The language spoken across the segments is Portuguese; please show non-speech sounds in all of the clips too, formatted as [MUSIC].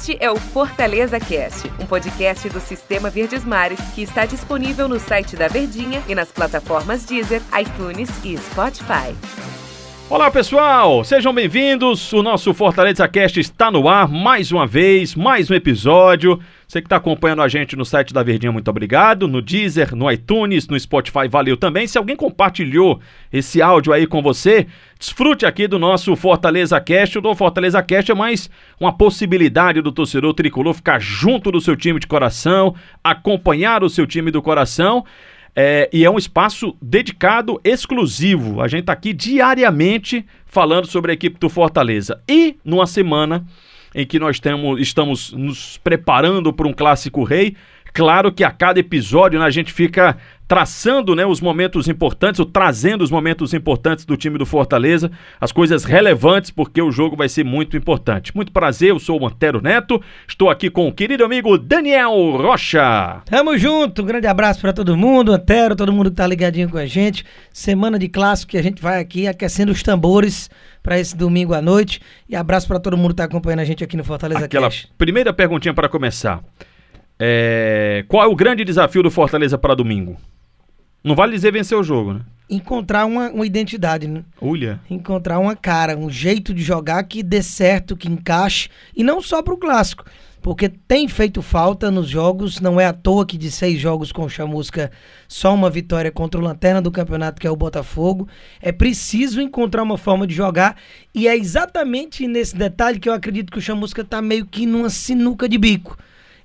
Este é o Fortaleza Cast, um podcast do Sistema Verdes Mares que está disponível no site da Verdinha e nas plataformas Deezer, iTunes e Spotify. Olá pessoal, sejam bem-vindos. O nosso Fortaleza Cast está no ar mais uma vez, mais um episódio. Você que está acompanhando a gente no site da Verdinha, muito obrigado. No Deezer, no iTunes, no Spotify, valeu também. Se alguém compartilhou esse áudio aí com você, desfrute aqui do nosso Fortaleza Cast. O Fortaleza Cast é mais uma possibilidade do torcedor tricolor ficar junto do seu time de coração, acompanhar o seu time do coração. É, e é um espaço dedicado, exclusivo. A gente está aqui diariamente falando sobre a equipe do Fortaleza. E numa semana em que nós temos, estamos nos preparando para um clássico rei. Claro que a cada episódio né, a gente fica traçando né, os momentos importantes, ou trazendo os momentos importantes do time do Fortaleza, as coisas relevantes, porque o jogo vai ser muito importante. Muito prazer, eu sou o Antero Neto, estou aqui com o querido amigo Daniel Rocha. Tamo junto, um grande abraço para todo mundo, Antero, todo mundo que tá ligadinho com a gente. Semana de clássico que a gente vai aqui aquecendo os tambores para esse domingo à noite. E abraço para todo mundo que tá acompanhando a gente aqui no Fortaleza Aquela Cash. primeira perguntinha para começar. É, Qual é o grande desafio do Fortaleza para domingo? Não vale dizer vencer o jogo, né? Encontrar uma, uma identidade, né? Olha. Encontrar uma cara, um jeito de jogar que dê certo, que encaixe. E não só pro clássico. Porque tem feito falta nos jogos, não é à toa que de seis jogos com o Chamusca, só uma vitória contra o Lanterna do campeonato, que é o Botafogo. É preciso encontrar uma forma de jogar, e é exatamente nesse detalhe que eu acredito que o Chamusca tá meio que numa sinuca de bico.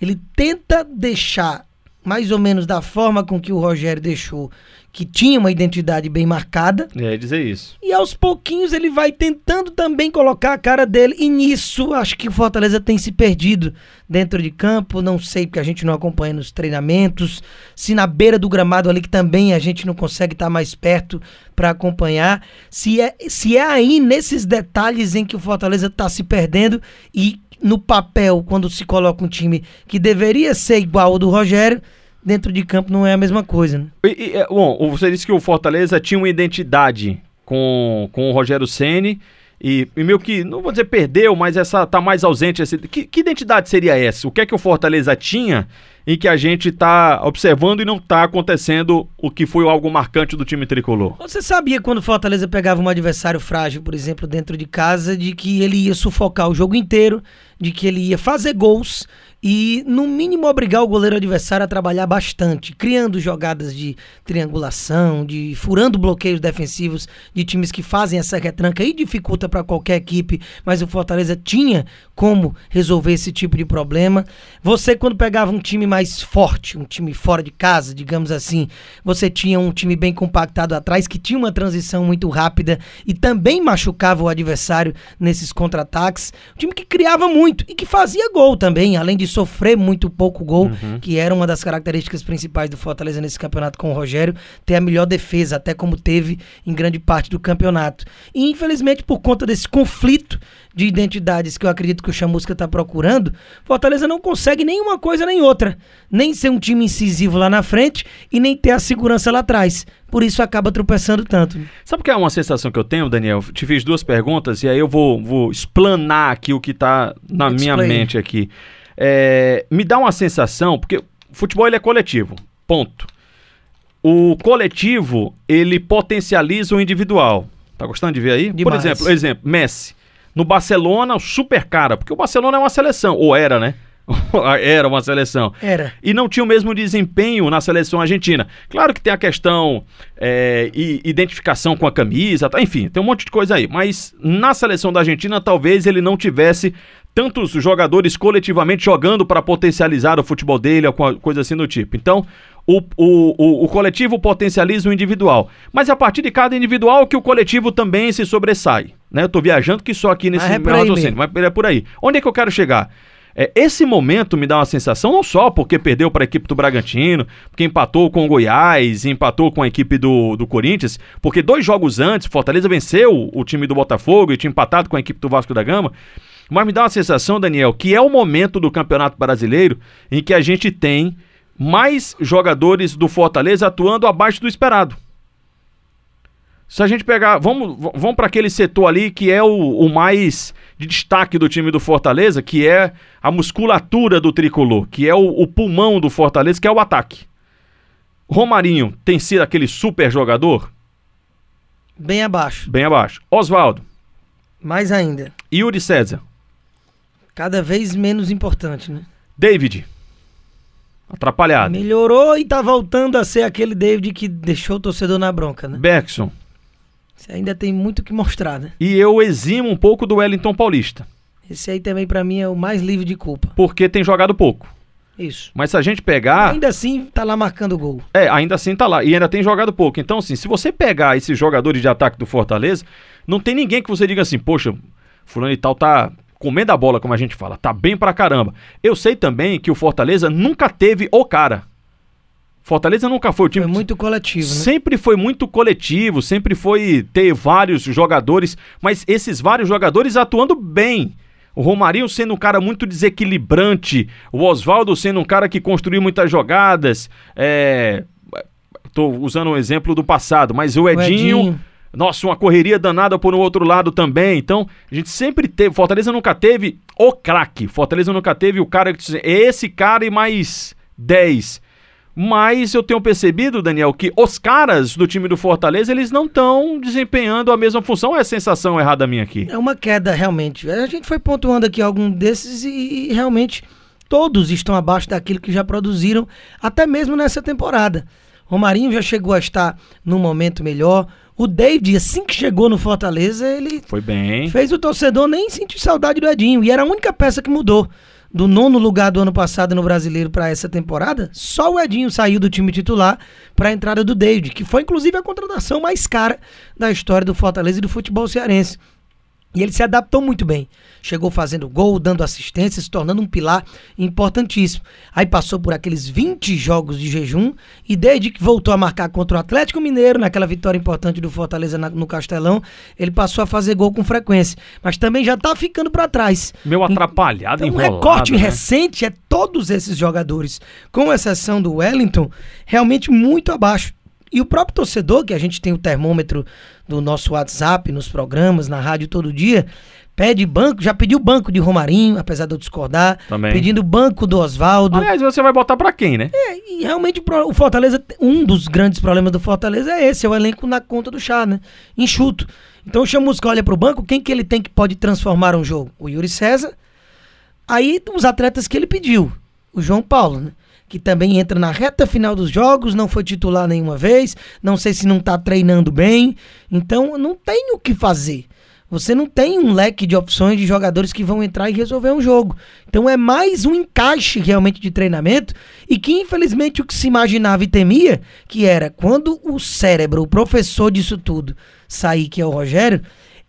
Ele tenta deixar mais ou menos da forma com que o Rogério deixou, que tinha uma identidade bem marcada, É dizer isso. e aos pouquinhos ele vai tentando também colocar a cara dele. E nisso, acho que o Fortaleza tem se perdido dentro de campo. Não sei, porque a gente não acompanha nos treinamentos. Se na beira do gramado ali, que também a gente não consegue estar mais perto para acompanhar. Se é, se é aí nesses detalhes em que o Fortaleza está se perdendo e no papel, quando se coloca um time que deveria ser igual ao do Rogério, dentro de campo não é a mesma coisa, né? E, e, é, bom, você disse que o Fortaleza tinha uma identidade com, com o Rogério Ceni e, e meio que, não vou dizer perdeu, mas essa tá mais ausente. Esse, que, que identidade seria essa? O que é que o Fortaleza tinha e que a gente tá observando e não tá acontecendo o que foi algo marcante do time tricolor? Você sabia quando o Fortaleza pegava um adversário frágil, por exemplo, dentro de casa, de que ele ia sufocar o jogo inteiro, de que ele ia fazer gols e, no mínimo, obrigar o goleiro adversário a trabalhar bastante, criando jogadas de triangulação, de furando bloqueios defensivos de times que fazem essa retranca e dificulta para qualquer equipe, mas o Fortaleza tinha como resolver esse tipo de problema. Você, quando pegava um time mais forte, um time fora de casa, digamos assim, você tinha um time bem compactado atrás, que tinha uma transição muito rápida e também machucava o adversário nesses contra-ataques. Um time que criava muito e que fazia gol também, além de sofrer muito pouco gol, que era uma das características principais do Fortaleza nesse campeonato com o Rogério, ter a melhor defesa, até como teve em grande parte do campeonato. E infelizmente, por conta desse conflito de identidades que eu acredito que o Chamusca está procurando, Fortaleza não consegue nenhuma coisa nem outra. Nem ser um time incisivo lá na frente e nem ter a segurança lá atrás. Por isso acaba tropeçando tanto. Sabe o que é uma sensação que eu tenho, Daniel? Te fiz duas perguntas e aí eu vou, vou explanar aqui o que tá na minha mente aqui. É, me dá uma sensação, porque o futebol ele é coletivo, ponto. O coletivo, ele potencializa o individual. Tá gostando de ver aí? Por Demais. exemplo, exemplo, Messi. No Barcelona, o super cara, porque o Barcelona é uma seleção, ou era, né? [LAUGHS] era uma seleção Era. e não tinha o mesmo desempenho na seleção argentina. Claro que tem a questão é, e identificação com a camisa, tá? enfim, tem um monte de coisa aí. Mas na seleção da Argentina, talvez ele não tivesse tantos jogadores coletivamente jogando para potencializar o futebol dele, ou co- coisa assim do tipo. Então, o, o, o, o coletivo potencializa o individual. Mas é a partir de cada individual que o coletivo também se sobressai. Né? Eu tô viajando que só aqui nesse Mas é meu raciocínio, mas é por aí. Onde é que eu quero chegar? É, esse momento me dá uma sensação, não só porque perdeu para a equipe do Bragantino, porque empatou com o Goiás, empatou com a equipe do, do Corinthians, porque dois jogos antes, Fortaleza venceu o time do Botafogo e tinha empatado com a equipe do Vasco da Gama. Mas me dá uma sensação, Daniel, que é o momento do Campeonato Brasileiro em que a gente tem mais jogadores do Fortaleza atuando abaixo do esperado. Se a gente pegar, vamos, vamos para aquele setor ali que é o, o mais de destaque do time do Fortaleza, que é a musculatura do tricolor, que é o, o pulmão do Fortaleza, que é o ataque. Romarinho tem sido aquele super jogador? Bem abaixo. Bem abaixo. Oswaldo, Mais ainda. Yuri César, Cada vez menos importante, né? David, atrapalhado. Melhorou e tá voltando a ser aquele David que deixou o torcedor na bronca, né? Bergson. Você ainda tem muito que mostrar, né? E eu eximo um pouco do Wellington Paulista, Esse aí também pra mim é o mais livre de culpa. porque tem jogado pouco. Isso. Mas se a gente pegar. Ainda assim, tá lá marcando gol. É, ainda assim tá lá. E ainda tem jogado pouco. Então, assim, se você pegar esses jogadores de ataque do Fortaleza, não tem ninguém que você diga assim, poxa, fulano e tal tá comendo a bola, como a gente fala. Tá bem pra caramba. Eu sei também que o Fortaleza nunca teve o cara. Fortaleza nunca foi o time Foi muito coletivo, né? Sempre foi muito coletivo, sempre foi ter vários jogadores, mas esses vários jogadores atuando bem. O Romarinho sendo um cara muito desequilibrante, o Oswaldo sendo um cara que construiu muitas jogadas. É... Tô usando um exemplo do passado, mas o Edinho, Edinho. nossa, uma correria danada por um outro lado também. Então, a gente sempre teve. Fortaleza nunca teve o craque. Fortaleza nunca teve o cara que esse cara e mais 10. Mas eu tenho percebido, Daniel, que os caras do time do Fortaleza, eles não estão desempenhando a mesma função. É a sensação errada minha aqui. É uma queda, realmente. A gente foi pontuando aqui algum desses e, e realmente todos estão abaixo daquilo que já produziram, até mesmo nessa temporada. Romarinho já chegou a estar num momento melhor. O David, assim que chegou no Fortaleza, ele Foi bem. fez o torcedor nem sentir saudade do Edinho. E era a única peça que mudou. Do nono lugar do ano passado no Brasileiro para essa temporada, só o Edinho saiu do time titular para a entrada do David, que foi inclusive a contratação mais cara da história do Fortaleza e do futebol cearense. E ele se adaptou muito bem. Chegou fazendo gol, dando assistência, se tornando um pilar importantíssimo. Aí passou por aqueles 20 jogos de jejum e desde que voltou a marcar contra o Atlético Mineiro, naquela vitória importante do Fortaleza na- no Castelão, ele passou a fazer gol com frequência. Mas também já tá ficando para trás. Meu atrapalhado, Então, um enrolado. recorte né? recente é todos esses jogadores, com exceção do Wellington, realmente muito abaixo. E o próprio torcedor, que a gente tem o termômetro do nosso WhatsApp, nos programas, na rádio todo dia, pede banco, já pediu banco de Romarinho, apesar de eu discordar, Também. pedindo banco do Oswaldo. Aliás, você vai botar pra quem, né? E realmente o Fortaleza, um dos grandes problemas do Fortaleza é esse, é o elenco na conta do chá, né? Enxuto. Então o Chamusca olha pro banco, quem que ele tem que pode transformar um jogo? O Yuri César. Aí os atletas que ele pediu, o João Paulo, né? Que também entra na reta final dos jogos, não foi titular nenhuma vez, não sei se não tá treinando bem. Então não tem o que fazer. Você não tem um leque de opções de jogadores que vão entrar e resolver um jogo. Então é mais um encaixe realmente de treinamento e que infelizmente o que se imaginava e temia, que era quando o cérebro, o professor disso tudo, sair, que é o Rogério,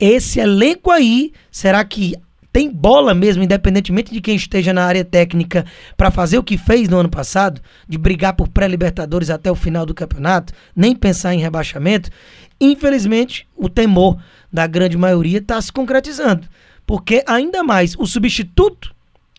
esse elenco aí, será que tem bola mesmo, independentemente de quem esteja na área técnica, para fazer o que fez no ano passado, de brigar por pré-libertadores até o final do campeonato, nem pensar em rebaixamento? Infelizmente, o temor da grande maioria está se concretizando. Porque ainda mais o substituto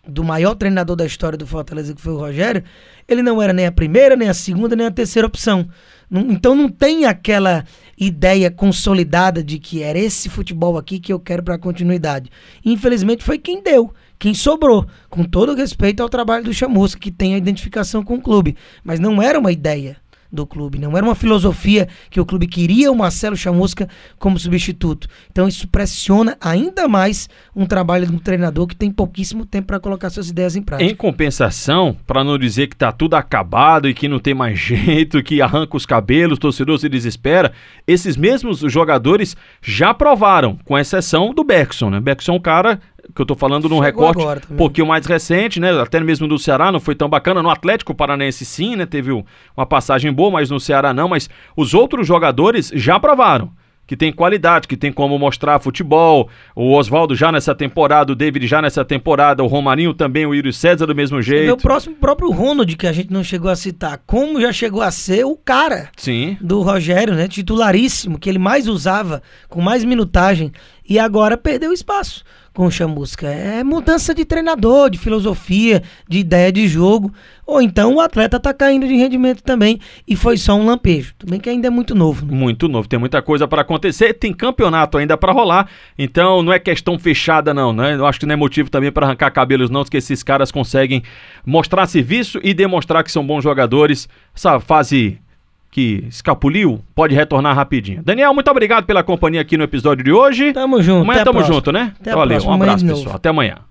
do maior treinador da história do Fortaleza, que foi o Rogério, ele não era nem a primeira, nem a segunda, nem a terceira opção. Então não tem aquela ideia consolidada de que era esse futebol aqui que eu quero para continuidade. Infelizmente foi quem deu, quem sobrou, com todo respeito ao trabalho do Chamusca, que tem a identificação com o clube, mas não era uma ideia do clube, não era uma filosofia que o clube queria o Marcelo Chamusca como substituto. Então isso pressiona ainda mais um trabalho de um treinador que tem pouquíssimo tempo para colocar suas ideias em prática. Em compensação, pra não dizer que tá tudo acabado e que não tem mais [LAUGHS] jeito, que arranca os cabelos, torcedor se desespera, esses mesmos jogadores já provaram, com exceção do Bergson, né? Bergson é um cara que eu tô falando num recorte um pouquinho mais recente, né? Até mesmo do Ceará não foi tão bacana. No Atlético Paranaense sim, né? Teve um- uma passagem boa, mas no Ceará não. Mas os outros jogadores já provaram que tem qualidade, que tem como mostrar futebol. O Oswaldo já nessa temporada, o David já nessa temporada, o Romarinho também, o Yuri César do mesmo jeito. o próximo próprio Ronald, que a gente não chegou a citar, como já chegou a ser o cara Sim. do Rogério, né? Titularíssimo, que ele mais usava, com mais minutagem, e agora perdeu espaço. com o Chamusca. É mudança de treinador, de filosofia, de ideia de jogo. Ou então o atleta tá caindo de rendimento também e foi só um lampejo. Também que ainda é muito novo. Né? Muito novo, tem muita coisa para acontecer, tem campeonato ainda para rolar, então não é questão fechada não, né? Eu acho que não é motivo também para arrancar cabelos não, que esses caras conseguem mostrar serviço e demonstrar que são bons jogadores. Essa fase que escapuliu, pode retornar rapidinho. Daniel, muito obrigado pela companhia aqui no episódio de hoje. Tamo junto. Amanhã tamo próxima. junto, né? Até Valeu, um abraço, pessoal. Até amanhã.